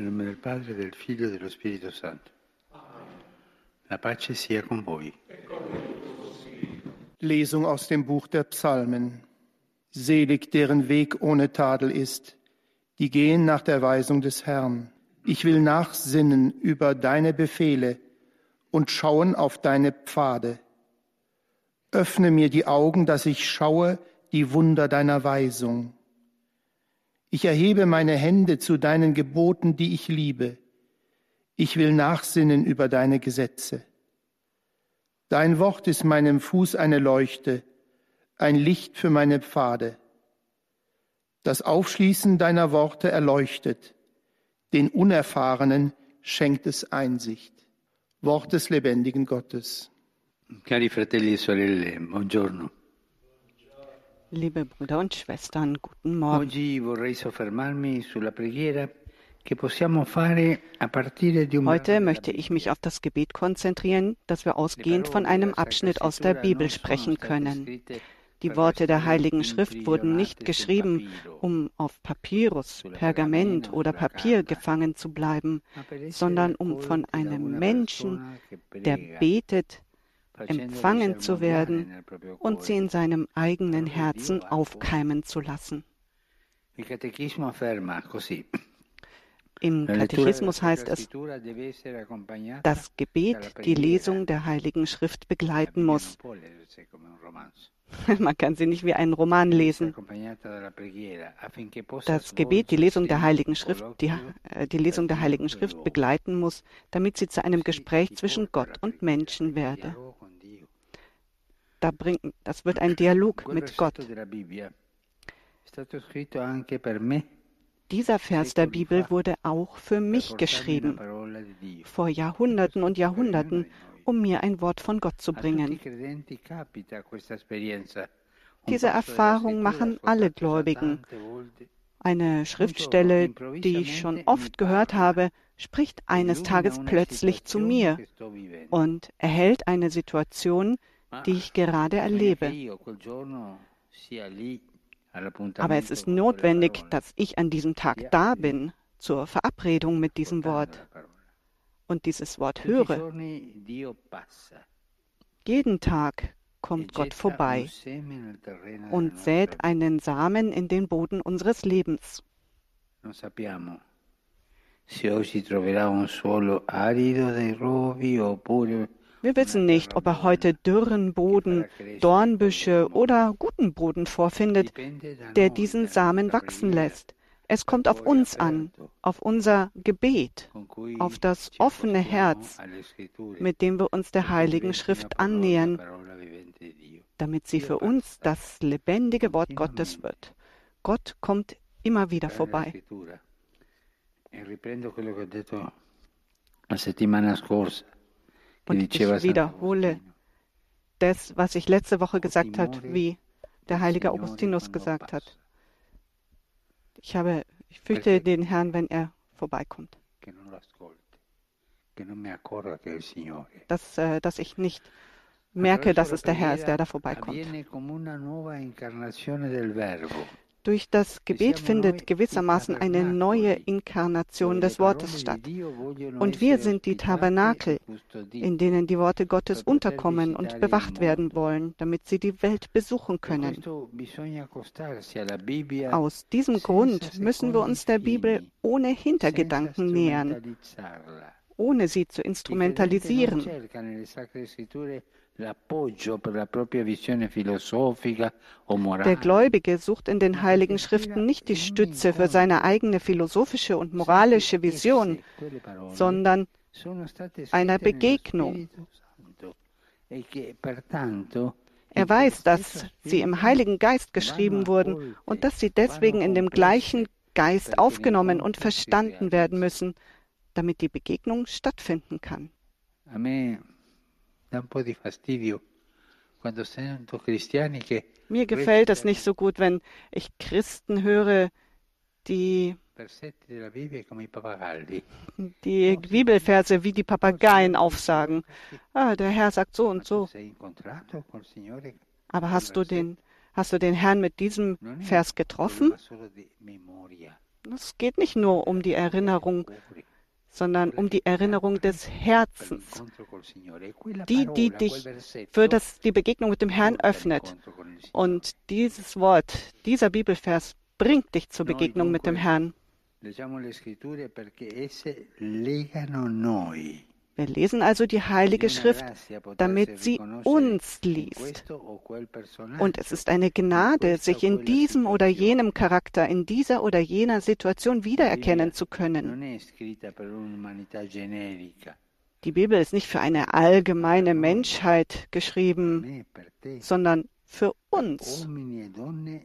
Nel nome del Padre, del Figlio e dello Spirito Santo. La pace sia con voi. Lesung aus dem Buch der Psalmen. Selig, deren Weg ohne Tadel ist, die gehen nach der Weisung des Herrn. Ich will nachsinnen über deine Befehle und schauen auf deine Pfade. Öffne mir die Augen, dass ich schaue die Wunder deiner Weisung. Ich erhebe meine Hände zu deinen Geboten, die ich liebe. Ich will nachsinnen über deine Gesetze. Dein Wort ist meinem Fuß eine Leuchte, ein Licht für meine Pfade. Das Aufschließen deiner Worte erleuchtet, den Unerfahrenen schenkt es Einsicht. Wort des lebendigen Gottes. Cari fratelli e sorelle, buongiorno. Liebe Brüder und Schwestern, guten Morgen. Heute möchte ich mich auf das Gebet konzentrieren, das wir ausgehend von einem Abschnitt aus der Bibel sprechen können. Die Worte der Heiligen Schrift wurden nicht geschrieben, um auf Papyrus, Pergament oder Papier gefangen zu bleiben, sondern um von einem Menschen, der betet, empfangen zu werden und sie in seinem eigenen Herzen aufkeimen zu lassen. Im Katechismus heißt es, dass Gebet die Lesung der Heiligen Schrift begleiten muss. Man kann sie nicht wie einen Roman lesen. Das Gebet, die Lesung der Heiligen Schrift, die, äh, die Lesung der Heiligen Schrift begleiten muss, damit sie zu einem Gespräch zwischen Gott und Menschen werde. Da bringt, das wird ein Dialog mit Gott. Dieser Vers der Bibel wurde auch für mich geschrieben, vor Jahrhunderten und Jahrhunderten, um mir ein Wort von Gott zu bringen. Diese Erfahrung machen alle Gläubigen. Eine Schriftstelle, die ich schon oft gehört habe, spricht eines Tages plötzlich zu mir und erhält eine Situation, die ich gerade erlebe. Aber es ist notwendig, dass ich an diesem Tag da bin, zur Verabredung mit diesem Wort und dieses Wort höre. Jeden Tag kommt Gott vorbei und sät einen Samen in den Boden unseres Lebens. Se oggi troverà un suolo arido dei rovi oppure wir wissen nicht, ob er heute dürren Boden, Dornbüsche oder guten Boden vorfindet, der diesen Samen wachsen lässt. Es kommt auf uns an, auf unser Gebet, auf das offene Herz, mit dem wir uns der Heiligen Schrift annähern, damit sie für uns das lebendige Wort Gottes wird. Gott kommt immer wieder vorbei. La settimana scorsa und ich wiederhole das, was ich letzte Woche gesagt habe, wie der heilige Augustinus gesagt hat. Ich, habe, ich fürchte den Herrn, wenn er vorbeikommt. Dass, äh, dass ich nicht merke, dass es der Herr ist, der da vorbeikommt. Durch das Gebet findet gewissermaßen eine neue Inkarnation des Wortes statt. Und wir sind die Tabernakel, in denen die Worte Gottes unterkommen und bewacht werden wollen, damit sie die Welt besuchen können. Aus diesem Grund müssen wir uns der Bibel ohne Hintergedanken nähern, ohne sie zu instrumentalisieren. Der Gläubige sucht in den heiligen Schriften nicht die Stütze für seine eigene philosophische und moralische Vision, sondern einer Begegnung. Er weiß, dass sie im Heiligen Geist geschrieben wurden und dass sie deswegen in dem gleichen Geist aufgenommen und verstanden werden müssen, damit die Begegnung stattfinden kann. Amen. Mir gefällt es nicht so gut, wenn ich Christen höre, die die Bibelverse wie die Papageien aufsagen. Ah, der Herr sagt so und so. Aber hast du den, hast du den Herrn mit diesem Vers getroffen? Es geht nicht nur um die Erinnerung, sondern um die Erinnerung des Herzens, die, die dich für das, die Begegnung mit dem Herrn öffnet. Und dieses Wort, dieser Bibelvers bringt dich zur Begegnung mit dem Herrn. Wir lesen also die Heilige Schrift, damit sie uns liest. Und es ist eine Gnade, sich in diesem oder jenem Charakter, in dieser oder jener Situation wiedererkennen zu können. Die Bibel ist nicht für eine allgemeine Menschheit geschrieben, sondern für uns,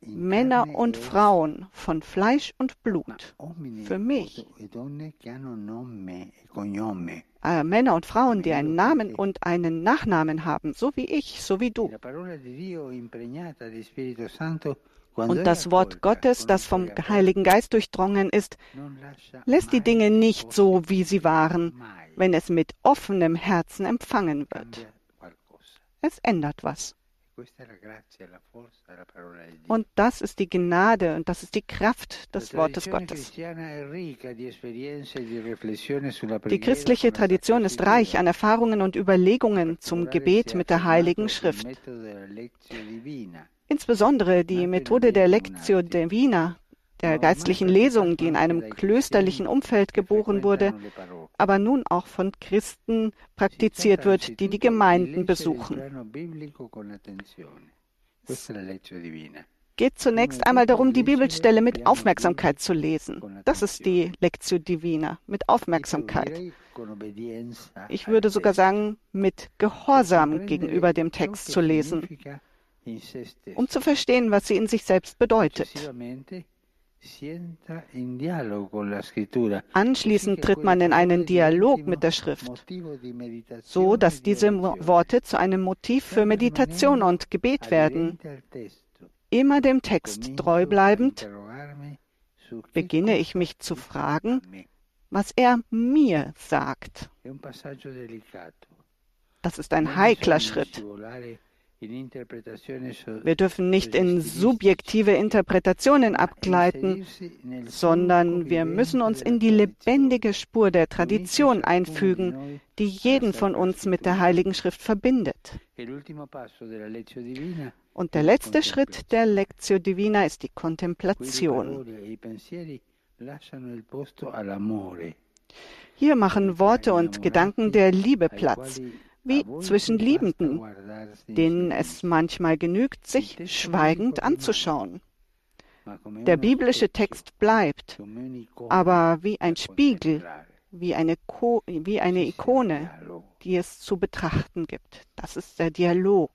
Männer und Frauen von Fleisch und Blut, für mich, äh, Männer und Frauen, die einen Namen und einen Nachnamen haben, so wie ich, so wie du. Und das Wort Gottes, das vom Heiligen Geist durchdrungen ist, lässt die Dinge nicht so, wie sie waren, wenn es mit offenem Herzen empfangen wird. Es ändert was. Und das ist die Gnade und das ist die Kraft des Wortes Gottes. Die christliche Tradition ist reich an Erfahrungen und Überlegungen zum Gebet mit der Heiligen Schrift. Insbesondere die Methode der Lectio Divina, der geistlichen Lesung, die in einem klösterlichen Umfeld geboren wurde, aber nun auch von Christen praktiziert wird, die die Gemeinden besuchen. Es geht zunächst einmal darum, die Bibelstelle mit Aufmerksamkeit zu lesen. Das ist die Lectio Divina, mit Aufmerksamkeit. Ich würde sogar sagen, mit Gehorsam gegenüber dem Text zu lesen, um zu verstehen, was sie in sich selbst bedeutet. Anschließend tritt man in einen Dialog mit der Schrift, so dass diese Worte zu einem Motiv für Meditation und Gebet werden. Immer dem Text treu bleibend, beginne ich mich zu fragen, was er mir sagt. Das ist ein heikler Schritt. Wir dürfen nicht in subjektive Interpretationen abgleiten, sondern wir müssen uns in die lebendige Spur der Tradition einfügen, die jeden von uns mit der Heiligen Schrift verbindet. Und der letzte Schritt der Lectio Divina ist die Kontemplation. Hier machen Worte und Gedanken der Liebe Platz wie zwischen Liebenden, denen es manchmal genügt, sich schweigend anzuschauen. Der biblische Text bleibt, aber wie ein Spiegel, wie eine, Ko wie eine Ikone, die es zu betrachten gibt. Das ist der Dialog.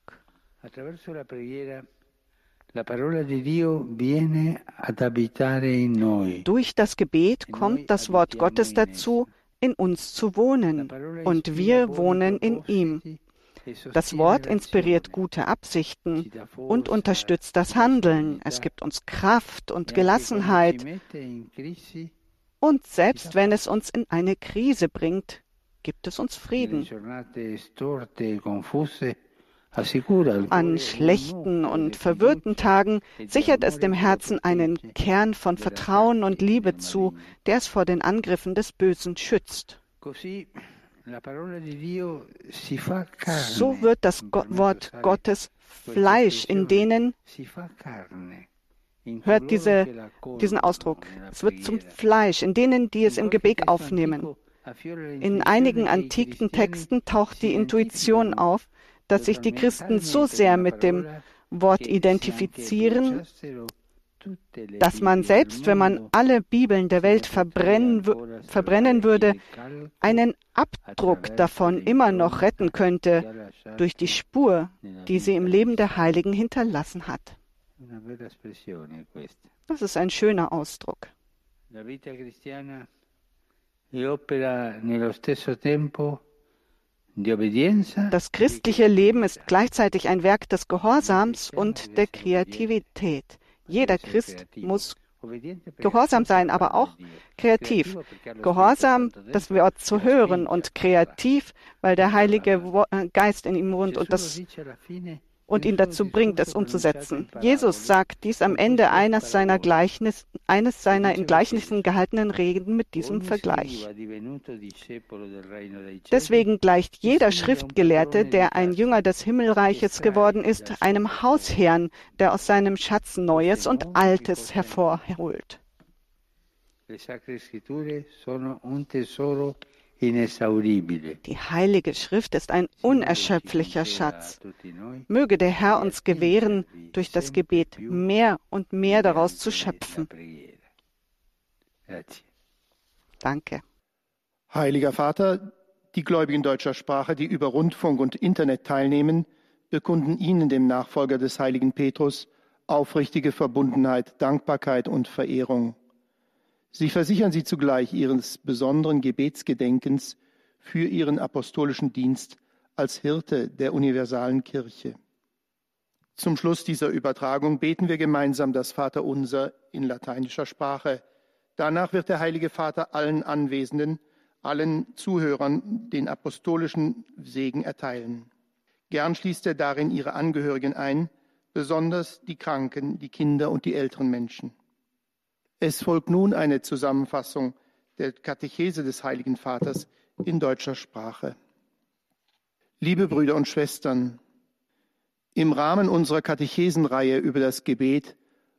Durch das Gebet kommt das Wort Gottes dazu, in uns zu wohnen und wir wohnen in ihm. Das Wort inspiriert gute Absichten und unterstützt das Handeln. Es gibt uns Kraft und Gelassenheit. Und selbst wenn es uns in eine Krise bringt, gibt es uns Frieden. An schlechten und verwirrten Tagen sichert es dem Herzen einen Kern von Vertrauen und Liebe zu, der es vor den Angriffen des Bösen schützt. So wird das Wort Gottes Fleisch in denen, hört diese, diesen Ausdruck, es wird zum Fleisch in denen, die es im Gebet aufnehmen. In einigen antiken Texten taucht die Intuition auf, dass sich die Christen so sehr mit dem Wort identifizieren, dass man selbst, wenn man alle Bibeln der Welt verbrennen, verbrennen würde, einen Abdruck davon immer noch retten könnte durch die Spur, die sie im Leben der Heiligen hinterlassen hat. Das ist ein schöner Ausdruck. La vita cristiana opera nello stesso tempo das christliche Leben ist gleichzeitig ein Werk des Gehorsams und der Kreativität. Jeder Christ muss gehorsam sein, aber auch kreativ. Gehorsam, das Wort zu hören und kreativ, weil der Heilige Geist in ihm wohnt und das und ihn dazu bringt, es umzusetzen. Jesus sagt dies am Ende eines seiner, Gleichnis, eines seiner in Gleichnissen gehaltenen Reden mit diesem Vergleich. Deswegen gleicht jeder Schriftgelehrte, der ein Jünger des Himmelreiches geworden ist, einem Hausherrn, der aus seinem Schatz Neues und Altes hervorholt. Die Heilige Schrift ist ein unerschöpflicher Schatz. Möge der Herr uns gewähren, durch das Gebet mehr und mehr daraus zu schöpfen. Danke. Heiliger Vater, die Gläubigen deutscher Sprache, die über Rundfunk und Internet teilnehmen, bekunden Ihnen, dem Nachfolger des heiligen Petrus, aufrichtige Verbundenheit, Dankbarkeit und Verehrung. Sie versichern sie zugleich ihres besonderen Gebetsgedenkens für ihren apostolischen Dienst als Hirte der universalen Kirche. Zum Schluss dieser Übertragung beten wir gemeinsam das Vaterunser in lateinischer Sprache. Danach wird der Heilige Vater allen Anwesenden, allen Zuhörern den apostolischen Segen erteilen. Gern schließt er darin ihre Angehörigen ein, besonders die Kranken, die Kinder und die älteren Menschen. Es folgt nun eine Zusammenfassung der Katechese des Heiligen Vaters in deutscher Sprache. Liebe Brüder und Schwestern, im Rahmen unserer Katechesenreihe über das Gebet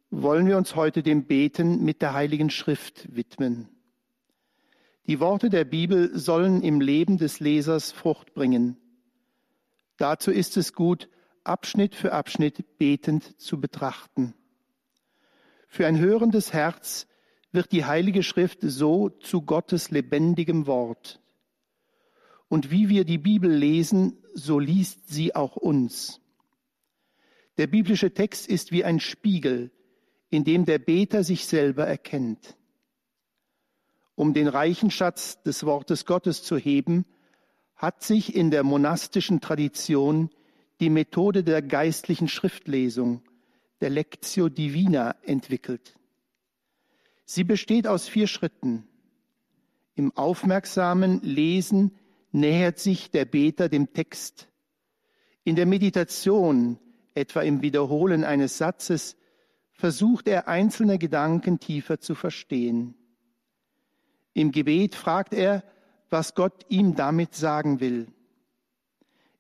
wollen wir uns heute dem Beten mit der Heiligen Schrift widmen. Die Worte der Bibel sollen im Leben des Lesers Frucht bringen. Dazu ist es gut, Abschnitt für Abschnitt betend zu betrachten. Für ein hörendes Herz wird die Heilige Schrift so zu Gottes lebendigem Wort. Und wie wir die Bibel lesen, so liest sie auch uns. Der biblische Text ist wie ein Spiegel, in dem der Beter sich selber erkennt. Um den reichen Schatz des Wortes Gottes zu heben, hat sich in der monastischen Tradition die Methode der geistlichen Schriftlesung der Lectio Divina entwickelt. Sie besteht aus vier Schritten. Im aufmerksamen Lesen nähert sich der Beter dem Text. In der Meditation, etwa im Wiederholen eines Satzes, versucht er einzelne Gedanken tiefer zu verstehen. Im Gebet fragt er, was Gott ihm damit sagen will.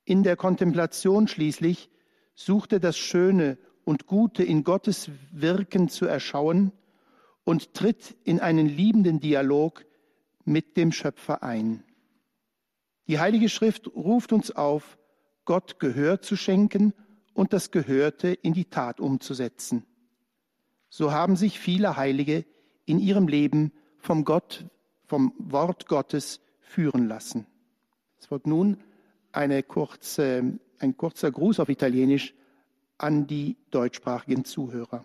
In der Kontemplation schließlich sucht er das Schöne und Gute in Gottes Wirken zu erschauen und tritt in einen liebenden Dialog mit dem Schöpfer ein. Die Heilige Schrift ruft uns auf, Gott Gehör zu schenken und das Gehörte in die Tat umzusetzen. So haben sich viele Heilige in ihrem Leben vom Gott, vom Wort Gottes führen lassen. Es folgt nun eine kurze, ein kurzer Gruß auf Italienisch an die deutschsprachigen Zuhörer.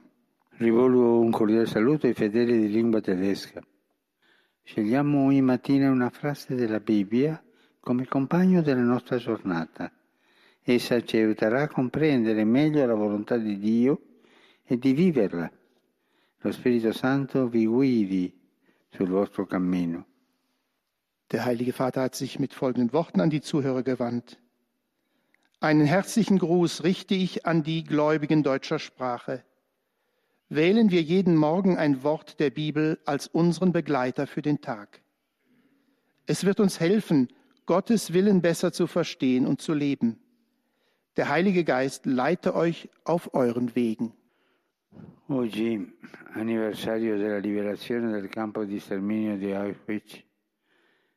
Rivolgo un cordiale saluto ai fedeli di lingua tedesca. Scegliamo ogni mattina una frase della Bibbia come compagno della nostra giornata. Essa ci aiuterà a comprendere meglio la volontà di Dio e di viverla. Lo Spirito Santo vi guidi sul vostro cammino. Der Heilige Vater hat sich mit folgenden Worten an die Zuhörer gewandt. Einen herzlichen Gruß richte ich an die Gläubigen deutscher Sprache. Wählen wir jeden Morgen ein Wort der Bibel als unseren Begleiter für den Tag. Es wird uns helfen, Gottes Willen besser zu verstehen und zu leben. Der Heilige Geist leite euch auf euren Wegen. Oggi, anniversario della liberazione del campo di sterminio di Auschwitz,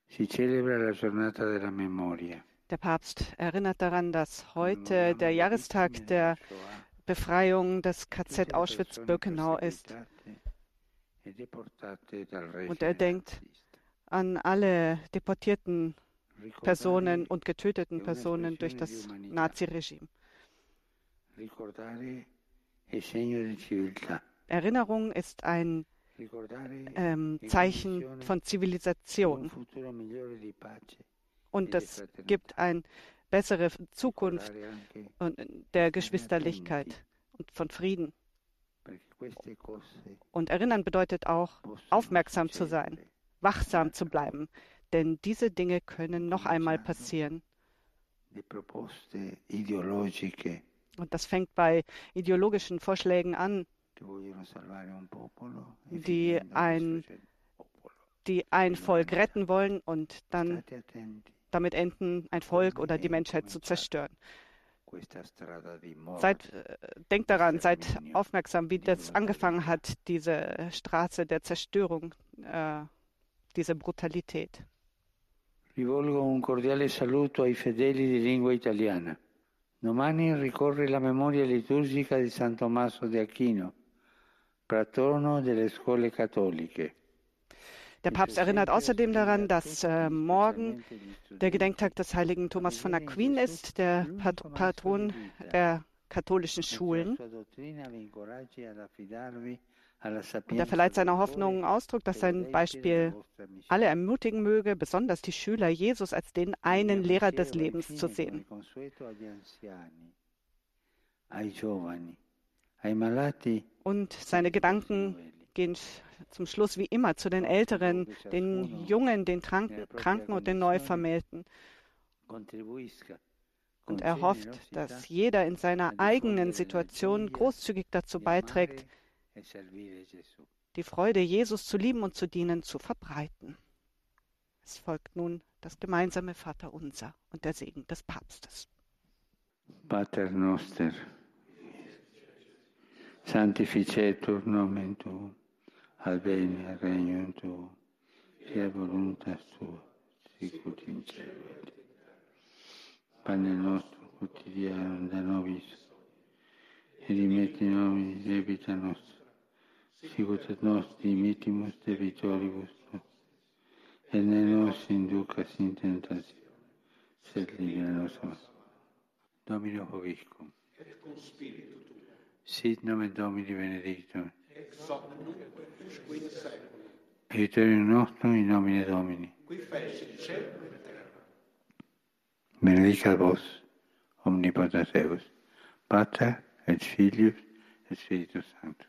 si celebra la giornata della memoria. Der Papst erinnert daran, dass heute der Jahrestag der Befreiung des KZ Auschwitz-Birkenau ist. Und er denkt an alle deportierten Personen und getöteten Personen durch das Naziregime. Erinnerung ist ein ähm, Zeichen von Zivilisation und das gibt eine bessere Zukunft der Geschwisterlichkeit und von Frieden. Und erinnern bedeutet auch, aufmerksam zu sein, wachsam zu bleiben, denn diese Dinge können noch einmal passieren. Und das fängt bei ideologischen Vorschlägen an, die ein, die ein Volk retten wollen und dann damit enden, ein Volk oder die Menschheit zu zerstören. Seid, äh, denkt daran, seid aufmerksam, wie das angefangen hat, diese Straße der Zerstörung, äh, diese Brutalität. Rivolgo un cordiale saluto ai fedeli di lingua italiana. Domani ricorre la memoria liturgica di San Tommaso di Aquino, patrono delle scuole cattoliche. Der Papst erinnert außerdem daran, dass äh, morgen der Gedenktag des heiligen Thomas von Aquin ist, der Pat Patron der katholischen Schulen. Und er verleiht seiner Hoffnung Ausdruck, dass sein Beispiel alle ermutigen möge, besonders die Schüler, Jesus als den einen Lehrer des Lebens zu sehen. Und seine Gedanken gehen zum Schluss wie immer zu den Älteren, den Jungen, den Kranken und den Neuvermählten. Und er hofft, dass jeder in seiner eigenen Situation großzügig dazu beiträgt, die Freude, Jesus zu lieben und zu dienen, zu verbreiten. Es folgt nun das gemeinsame Vaterunser und der Segen des Papstes. Pater noster, sanctificetur nomen tuum adveniat regnum tuum, fiat voluntas tua, sicut in cielo Pane nostrum quotidianum da nobis, et dimetti nomini debita nostra, sicut et nos dimittimus debitoribus et ne nos inducas in tentazione, sed libera nos Domino Hoviscum. Et cum spiritu tuo. Sit nomen Domini benedictum. Aiuterio nostro in nomine Domini. Qui fece il cielo e la terra. Benedica vos, omnipotenteus, Pater et Filius et Spiritus Sanctus.